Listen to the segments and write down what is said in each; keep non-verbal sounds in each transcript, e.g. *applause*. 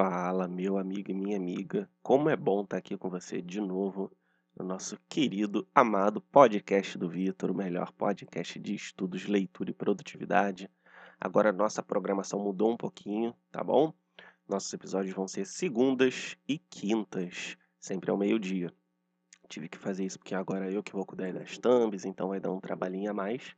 Fala, meu amigo e minha amiga. Como é bom estar aqui com você de novo no nosso querido, amado podcast do Vitor, o melhor podcast de estudos, leitura e produtividade. Agora nossa programação mudou um pouquinho, tá bom? Nossos episódios vão ser segundas e quintas, sempre ao meio-dia. Tive que fazer isso porque agora eu que vou cuidar das thumbs, então vai dar um trabalhinho a mais.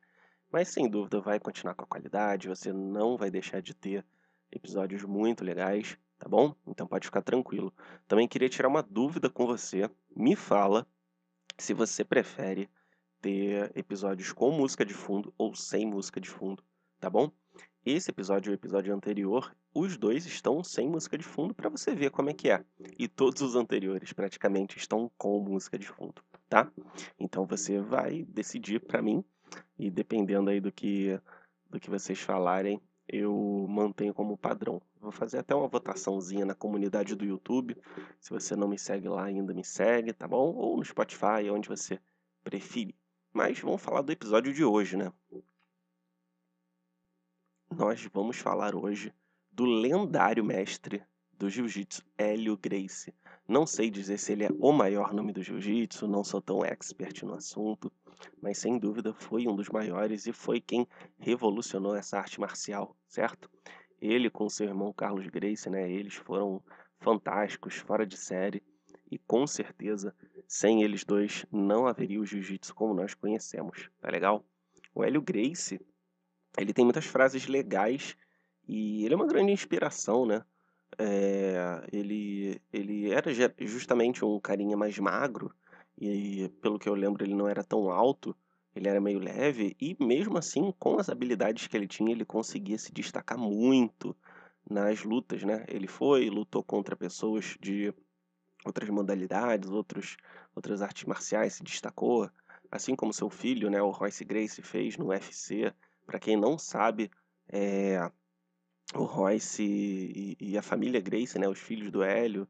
Mas sem dúvida vai continuar com a qualidade, você não vai deixar de ter episódios muito legais tá bom? Então pode ficar tranquilo. Também queria tirar uma dúvida com você. Me fala se você prefere ter episódios com música de fundo ou sem música de fundo, tá bom? Esse episódio e o episódio anterior, os dois estão sem música de fundo para você ver como é que é. E todos os anteriores praticamente estão com música de fundo, tá? Então você vai decidir para mim e dependendo aí do que do que vocês falarem, eu mantenho como padrão. Vou fazer até uma votaçãozinha na comunidade do YouTube. Se você não me segue lá ainda, me segue, tá bom? Ou no Spotify, onde você preferir. Mas vamos falar do episódio de hoje, né? Nós vamos falar hoje do lendário mestre do jiu-jitsu, Hélio Gracie. Não sei dizer se ele é o maior nome do jiu-jitsu, não sou tão expert no assunto, mas sem dúvida foi um dos maiores e foi quem revolucionou essa arte marcial, certo? Ele com seu irmão Carlos Gracie, né, eles foram fantásticos, fora de série, e com certeza, sem eles dois, não haveria o jiu-jitsu como nós conhecemos, tá legal? O Hélio Gracie, ele tem muitas frases legais e ele é uma grande inspiração, né? É, ele, ele era justamente um carinha mais magro, e pelo que eu lembro, ele não era tão alto, ele era meio leve, e mesmo assim, com as habilidades que ele tinha, ele conseguia se destacar muito nas lutas, né? Ele foi, lutou contra pessoas de outras modalidades, outros, outras artes marciais, se destacou, assim como seu filho, né, o Royce Gracie fez no UFC. Para quem não sabe, é, o Royce e, e, a família Gracie, né, os filhos do Hélio,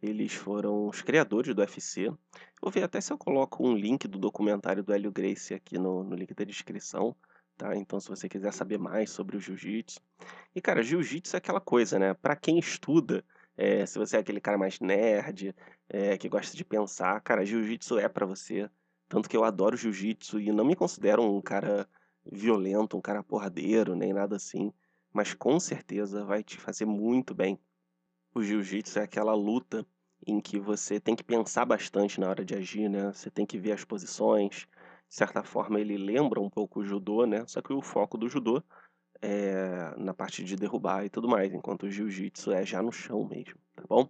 eles foram os criadores do UFC. Vou ver até se eu coloco um link do documentário do Hélio Gracie aqui no, no link da descrição, tá? Então, se você quiser saber mais sobre o jiu-jitsu. E, cara, jiu-jitsu é aquela coisa, né? Para quem estuda, é, se você é aquele cara mais nerd, é, que gosta de pensar, cara, jiu-jitsu é para você. Tanto que eu adoro jiu-jitsu e não me considero um cara violento, um cara porradeiro, nem nada assim. Mas com certeza vai te fazer muito bem. O jiu-jitsu é aquela luta em que você tem que pensar bastante na hora de agir, né? Você tem que ver as posições. De certa forma, ele lembra um pouco o judô, né? Só que o foco do judô é na parte de derrubar e tudo mais, enquanto o jiu-jitsu é já no chão mesmo, tá bom?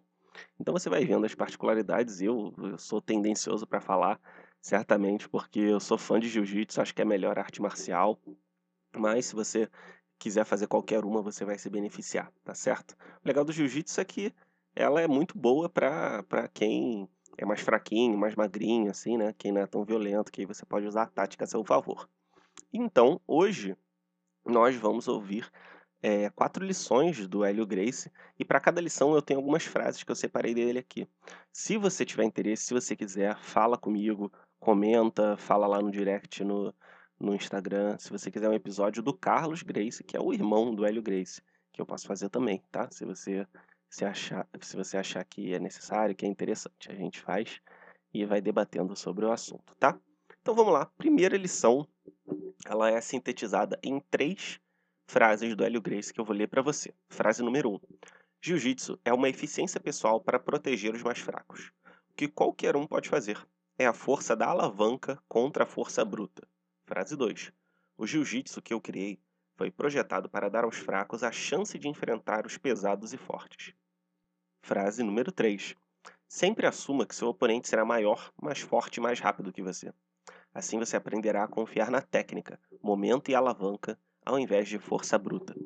Então você vai vendo as particularidades. Eu, eu sou tendencioso para falar, certamente, porque eu sou fã de jiu-jitsu, acho que é a melhor arte marcial. Mas se você quiser fazer qualquer uma, você vai se beneficiar, tá certo? O legal do jiu-jitsu é que ela é muito boa para quem é mais fraquinho, mais magrinho, assim, né? Quem não é tão violento, que aí você pode usar a tática a seu favor. Então, hoje, nós vamos ouvir é, quatro lições do Hélio Grace, e para cada lição eu tenho algumas frases que eu separei dele aqui. Se você tiver interesse, se você quiser, fala comigo, comenta, fala lá no direct no, no Instagram. Se você quiser um episódio do Carlos Grace, que é o irmão do Hélio Grace, que eu posso fazer também, tá? Se você se, achar, se você achar que é necessário, que é interessante, a gente faz e vai debatendo sobre o assunto, tá? Então vamos lá. Primeira lição, ela é sintetizada em três frases do Hélio Grace que eu vou ler para você. Frase número um. Jiu-jitsu é uma eficiência pessoal para proteger os mais fracos. O que qualquer um pode fazer é a força da alavanca contra a força bruta. Frase 2. O jiu-jitsu que eu criei foi projetado para dar aos fracos a chance de enfrentar os pesados e fortes. Frase número 3. Sempre assuma que seu oponente será maior, mais forte e mais rápido que você. Assim você aprenderá a confiar na técnica, momento e alavanca, ao invés de força bruta.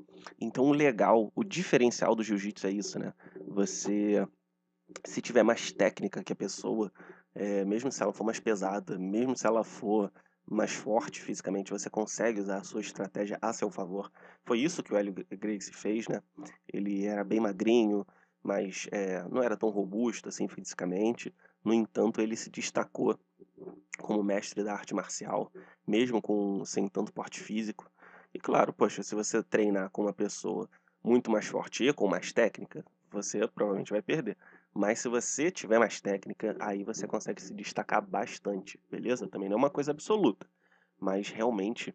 Então, o legal, o diferencial do jiu-jitsu é isso, né? Você, se tiver mais técnica que a pessoa, é, mesmo se ela for mais pesada, mesmo se ela for mais forte fisicamente, você consegue usar a sua estratégia a seu favor. Foi isso que o Hélio Gracie fez, né? Ele era bem magrinho, mas é, não era tão robusto assim fisicamente. No entanto, ele se destacou como mestre da arte marcial, mesmo com sem tanto porte físico. E claro, poxa, se você treinar com uma pessoa muito mais forte e com mais técnica, você provavelmente vai perder. Mas se você tiver mais técnica, aí você consegue se destacar bastante, beleza? Também não é uma coisa absoluta, mas realmente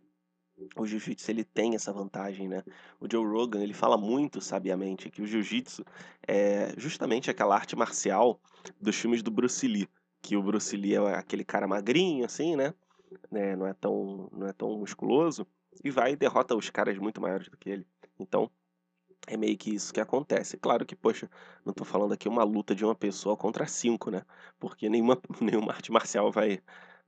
o jiu-jitsu ele tem essa vantagem, né? O Joe Rogan, ele fala muito sabiamente que o jiu-jitsu é justamente aquela arte marcial dos filmes do Bruce Lee, que o Bruce Lee é aquele cara magrinho assim, né? né? Não é tão não é tão musculoso e vai e derrota os caras muito maiores do que ele. Então, é meio que isso que acontece. Claro que, poxa, não tô falando aqui uma luta de uma pessoa contra cinco, né? Porque nenhuma, *laughs* nenhuma arte marcial vai,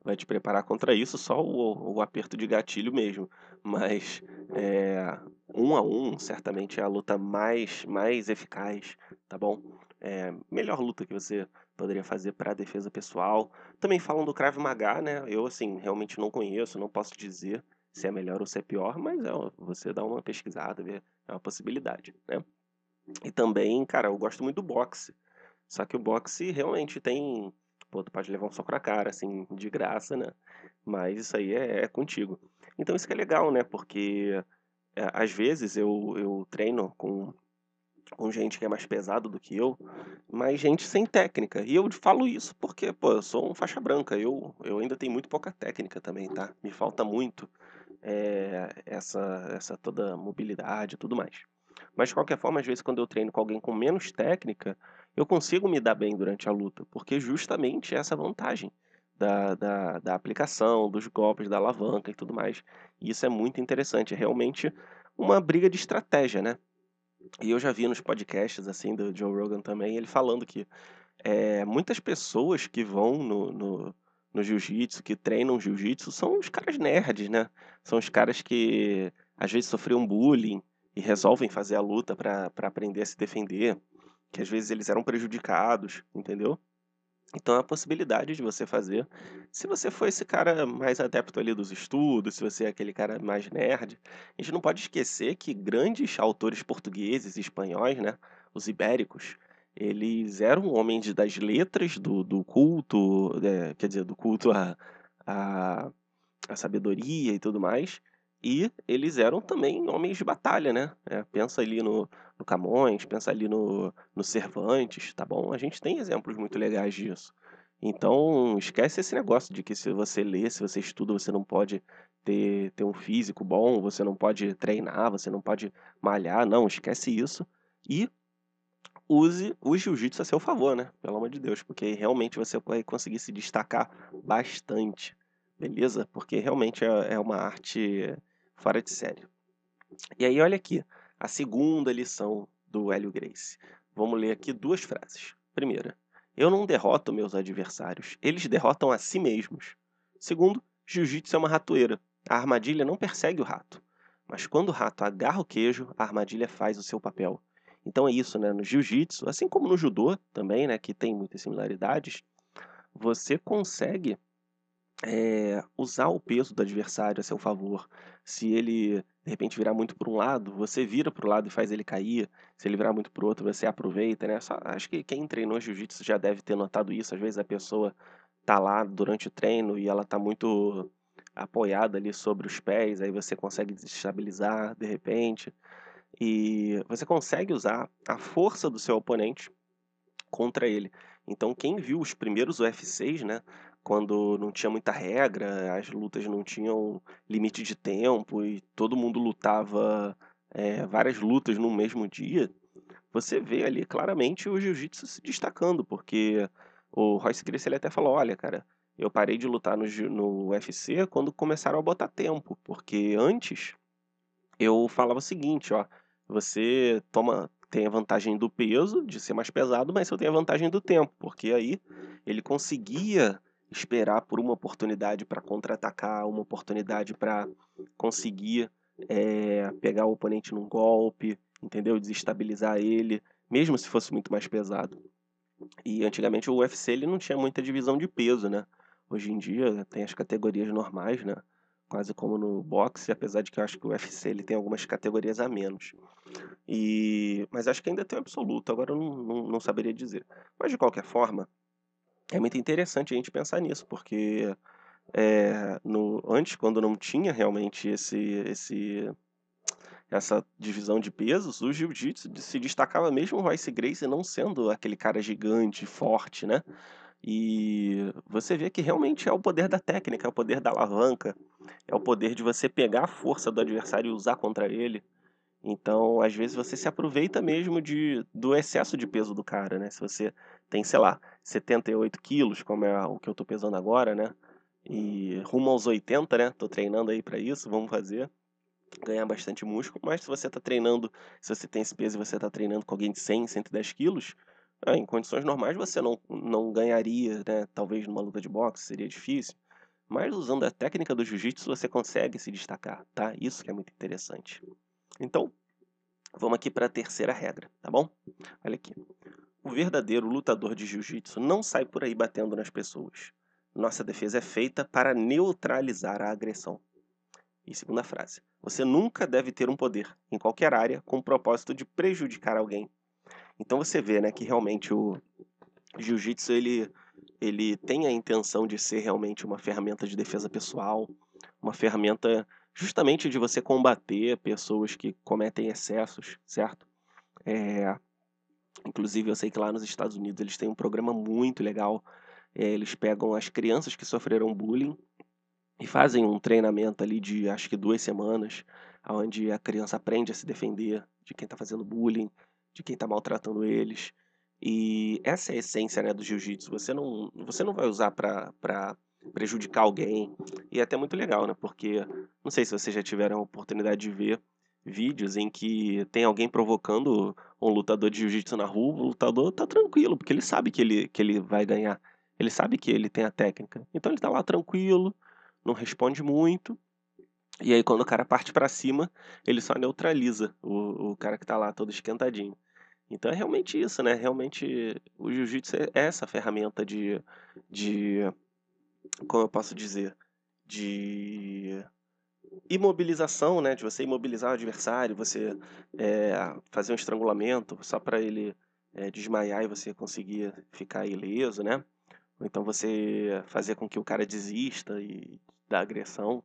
vai te preparar contra isso, só o, o aperto de gatilho mesmo. Mas é, um a um, certamente é a luta mais, mais eficaz, tá bom? É, melhor luta que você poderia fazer para defesa pessoal. Também falam do Krav Maga, né? Eu, assim, realmente não conheço, não posso dizer se é melhor ou se é pior, mas é, você dá uma pesquisada, ver, é uma possibilidade, né? E também, cara, eu gosto muito do boxe. Só que o boxe realmente tem. Pô, tu pode levar um soco na cara, assim, de graça, né? Mas isso aí é, é contigo. Então isso que é legal, né? Porque é, às vezes eu, eu treino com, com gente que é mais pesado do que eu, mas gente sem técnica. E eu falo isso porque, pô, eu sou um faixa branca. Eu, eu ainda tenho muito pouca técnica também, tá? Me falta muito é, essa, essa toda mobilidade e tudo mais. Mas de qualquer forma, às vezes, quando eu treino com alguém com menos técnica, eu consigo me dar bem durante a luta, porque justamente essa vantagem da, da, da aplicação, dos golpes, da alavanca e tudo mais. E isso é muito interessante, é realmente uma briga de estratégia, né? E eu já vi nos podcasts, assim, do Joe Rogan também, ele falando que é, muitas pessoas que vão no, no, no jiu-jitsu, que treinam jiu-jitsu, são os caras nerds, né? São os caras que às vezes sofriam bullying e resolvem fazer a luta para aprender a se defender, que às vezes eles eram prejudicados, entendeu? Então, a possibilidade de você fazer, se você for esse cara mais adepto ali dos estudos, se você é aquele cara mais nerd, a gente não pode esquecer que grandes autores portugueses e espanhóis, né, os ibéricos, eles eram homens das letras, do, do culto, é, quer dizer, do culto à, à, à sabedoria e tudo mais, e eles eram também homens de batalha, né? É, pensa ali no, no Camões, pensa ali no, no Cervantes, tá bom? A gente tem exemplos muito legais disso. Então, esquece esse negócio de que se você lê, se você estuda, você não pode ter, ter um físico bom, você não pode treinar, você não pode malhar. Não, esquece isso. E use o jiu-jitsu a seu favor, né? Pelo amor de Deus, porque realmente você vai conseguir se destacar bastante, beleza? Porque realmente é, é uma arte fora de série. E aí, olha aqui, a segunda lição do Hélio Grace. Vamos ler aqui duas frases. Primeira, eu não derroto meus adversários, eles derrotam a si mesmos. Segundo, jiu-jitsu é uma ratoeira. A armadilha não persegue o rato. Mas quando o rato agarra o queijo, a armadilha faz o seu papel. Então é isso, né? No jiu-jitsu, assim como no judô também, né? Que tem muitas similaridades, você consegue é, usar o peso do adversário a seu favor. Se ele de repente virar muito para um lado, você vira para o lado e faz ele cair. Se ele virar muito para o outro, você aproveita, né? Só, acho que quem treinou jiu-jitsu já deve ter notado isso. Às vezes a pessoa tá lá durante o treino e ela tá muito apoiada ali sobre os pés, aí você consegue desestabilizar de repente. E você consegue usar a força do seu oponente contra ele. Então, quem viu os primeiros UFCs, né, quando não tinha muita regra, as lutas não tinham limite de tempo e todo mundo lutava é, várias lutas no mesmo dia, você vê ali claramente o jiu-jitsu se destacando, porque o Royce Gracie ele até falou: olha, cara, eu parei de lutar no, no UFC quando começaram a botar tempo, porque antes eu falava o seguinte, ó, você toma tem a vantagem do peso, de ser mais pesado, mas você tem a vantagem do tempo, porque aí ele conseguia esperar por uma oportunidade para contra-atacar, uma oportunidade para conseguir é, pegar o oponente num golpe, entendeu? Desestabilizar ele, mesmo se fosse muito mais pesado. E antigamente o UFC ele não tinha muita divisão de peso, né? Hoje em dia tem as categorias normais, né? Quase como no boxe, apesar de que eu acho que o UFC ele tem algumas categorias a menos. E, mas acho que ainda tem o absoluto, agora eu não, não, não saberia dizer. Mas de qualquer forma, é muito interessante a gente pensar nisso, porque é, no, antes, quando não tinha realmente esse, esse, essa divisão de pesos, o jiu-jitsu se destacava mesmo o Royce Gracie não sendo aquele cara gigante, forte, né? E você vê que realmente é o poder da técnica, é o poder da alavanca, é o poder de você pegar a força do adversário e usar contra ele. Então, às vezes você se aproveita mesmo de, do excesso de peso do cara, né? Se você tem, sei lá, 78 quilos, como é o que eu tô pesando agora, né? E rumo aos 80, né? Tô treinando aí para isso, vamos fazer. Ganhar bastante músculo, mas se você tá treinando, se você tem esse peso e você tá treinando com alguém de 100, 110 quilos, em condições normais você não, não ganharia, né? Talvez numa luta de boxe seria difícil. Mas usando a técnica do jiu-jitsu você consegue se destacar, tá? Isso que é muito interessante. Então, vamos aqui para a terceira regra, tá bom? Olha aqui. O verdadeiro lutador de jiu-jitsu não sai por aí batendo nas pessoas. Nossa defesa é feita para neutralizar a agressão. E segunda frase. Você nunca deve ter um poder, em qualquer área, com o propósito de prejudicar alguém. Então você vê, né, que realmente o jiu-jitsu ele ele tem a intenção de ser realmente uma ferramenta de defesa pessoal, uma ferramenta justamente de você combater pessoas que cometem excessos, certo? É, inclusive eu sei que lá nos Estados Unidos eles têm um programa muito legal. É, eles pegam as crianças que sofreram bullying e fazem um treinamento ali de acho que duas semanas, onde a criança aprende a se defender de quem está fazendo bullying, de quem está maltratando eles. E essa é a essência né, do jiu-jitsu. Você não, você não vai usar para prejudicar alguém. E é até muito legal, né? Porque não sei se vocês já tiveram a oportunidade de ver vídeos em que tem alguém provocando um lutador de jiu-jitsu na rua, o lutador tá tranquilo, porque ele sabe que ele, que ele vai ganhar. Ele sabe que ele tem a técnica. Então ele tá lá tranquilo, não responde muito. E aí quando o cara parte para cima, ele só neutraliza o, o cara que tá lá todo esquentadinho. Então é realmente isso, né? Realmente o jiu-jitsu é essa ferramenta de, de como eu posso dizer, de imobilização, né? De você imobilizar o adversário, você é, fazer um estrangulamento só para ele é, desmaiar e você conseguir ficar ileso, né? Ou então você fazer com que o cara desista e da agressão.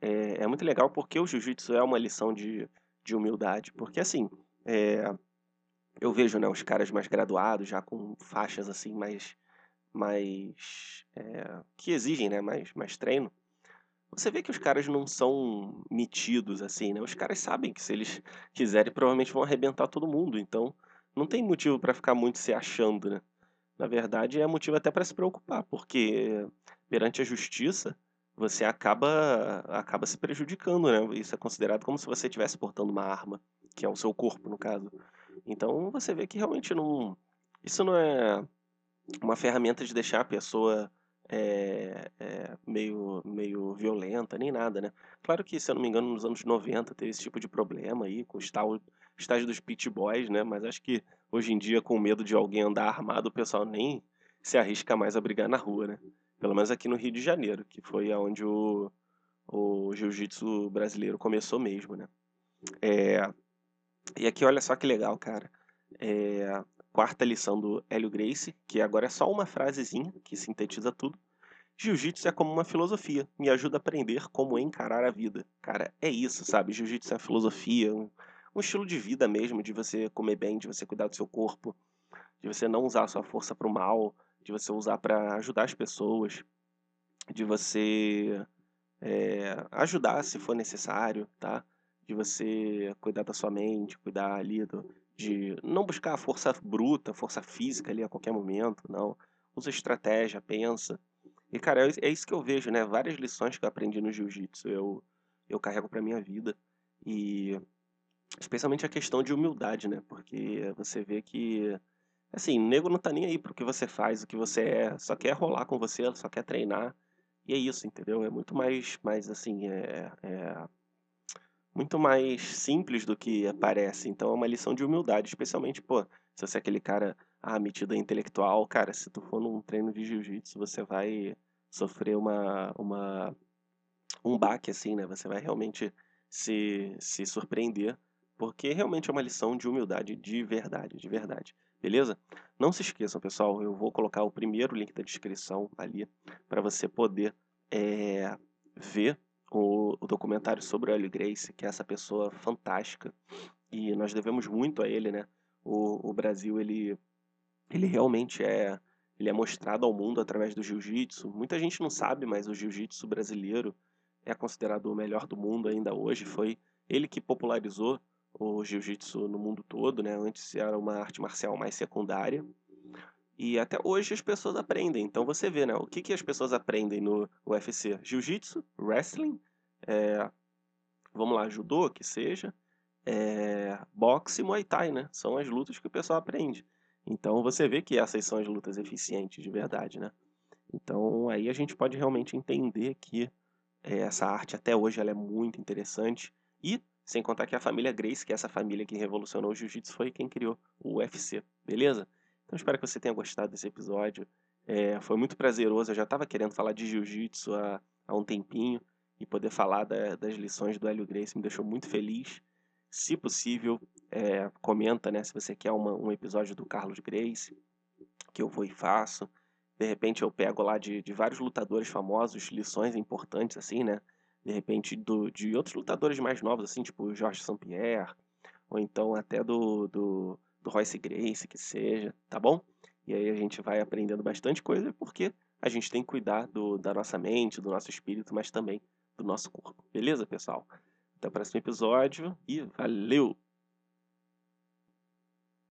É, é muito legal porque o jiu-jitsu é uma lição de, de humildade. Porque assim, é, eu vejo né, os caras mais graduados, já com faixas assim mais mais é, que exigem né, mais, mais treino, você vê que os caras não são metidos assim, né? Os caras sabem que se eles quiserem, provavelmente vão arrebentar todo mundo. Então, não tem motivo para ficar muito se achando, né? Na verdade, é motivo até para se preocupar, porque perante a justiça, você acaba acaba se prejudicando, né? Isso é considerado como se você estivesse portando uma arma, que é o seu corpo, no caso. Então, você vê que realmente não isso não é uma ferramenta de deixar a pessoa é, é, meio, meio violenta, nem nada, né? Claro que, se eu não me engano, nos anos 90 teve esse tipo de problema aí, com o estágio dos pit boys, né? Mas acho que hoje em dia, com medo de alguém andar armado, o pessoal nem se arrisca mais a brigar na rua, né? Pelo menos aqui no Rio de Janeiro, que foi onde o, o jiu-jitsu brasileiro começou mesmo, né? É, e aqui, olha só que legal, cara. É, quarta lição do Hélio Gracie, que agora é só uma frasezinha que sintetiza tudo. Jiu-jitsu é como uma filosofia, me ajuda a aprender como encarar a vida. Cara, é isso, sabe? Jiu-jitsu é filosofia, um, um, estilo de vida mesmo, de você comer bem, de você cuidar do seu corpo, de você não usar a sua força para o mal, de você usar para ajudar as pessoas, de você é, ajudar se for necessário, tá? De você cuidar da sua mente, cuidar ali do, de não buscar força bruta, força física ali a qualquer momento, não. Usa estratégia, pensa. E, cara, é, é isso que eu vejo, né? Várias lições que eu aprendi no jiu-jitsu eu, eu carrego pra minha vida. E especialmente a questão de humildade, né? Porque você vê que, assim, o nego não tá nem aí pro que você faz, o que você é, só quer rolar com você, só quer treinar. E é isso, entendeu? É muito mais, mais assim, é, é muito mais simples do que parece. Então é uma lição de humildade, especialmente, pô, se você é aquele cara ah, metido intelectual, cara, se tu for num treino de jiu-jitsu, você vai sofrer uma, uma um baque assim, né? Você vai realmente se, se surpreender, porque realmente é uma lição de humildade de verdade, de verdade. Beleza? Não se esqueçam, pessoal, eu vou colocar o primeiro link da descrição ali para você poder é, ver o, o documentário sobre o Hélio Gracie, que é essa pessoa fantástica, e nós devemos muito a ele, né? O, o Brasil, ele, ele realmente é ele é mostrado ao mundo através do jiu-jitsu. Muita gente não sabe, mas o jiu-jitsu brasileiro é considerado o melhor do mundo ainda hoje. Foi ele que popularizou o jiu-jitsu no mundo todo, né? Antes era uma arte marcial mais secundária. E até hoje as pessoas aprendem. Então você vê, né? O que, que as pessoas aprendem no UFC? Jiu-jitsu, wrestling, é... vamos lá, judô, que seja, é... boxe e muay thai, né? São as lutas que o pessoal aprende. Então você vê que essas são as lutas eficientes de verdade, né? Então aí a gente pode realmente entender que é, essa arte até hoje ela é muito interessante e sem contar que a família Grace, que é essa família que revolucionou o jiu-jitsu, foi quem criou o UFC, beleza? Então espero que você tenha gostado desse episódio. É, foi muito prazeroso, eu já estava querendo falar de jiu-jitsu há, há, um tempinho e poder falar da, das lições do Hélio Grace me deixou muito feliz. Se possível, é, comenta né, se você quer uma, um episódio do Carlos Grace, que eu vou e faço. De repente eu pego lá de, de vários lutadores famosos, lições importantes, assim, né? De repente do, de outros lutadores mais novos, assim, tipo Jorge St. Pierre, ou então até do, do, do Royce Grace, que seja, tá bom? E aí a gente vai aprendendo bastante coisa, porque a gente tem que cuidar do, da nossa mente, do nosso espírito, mas também do nosso corpo. Beleza, pessoal? Até o próximo episódio e valeu!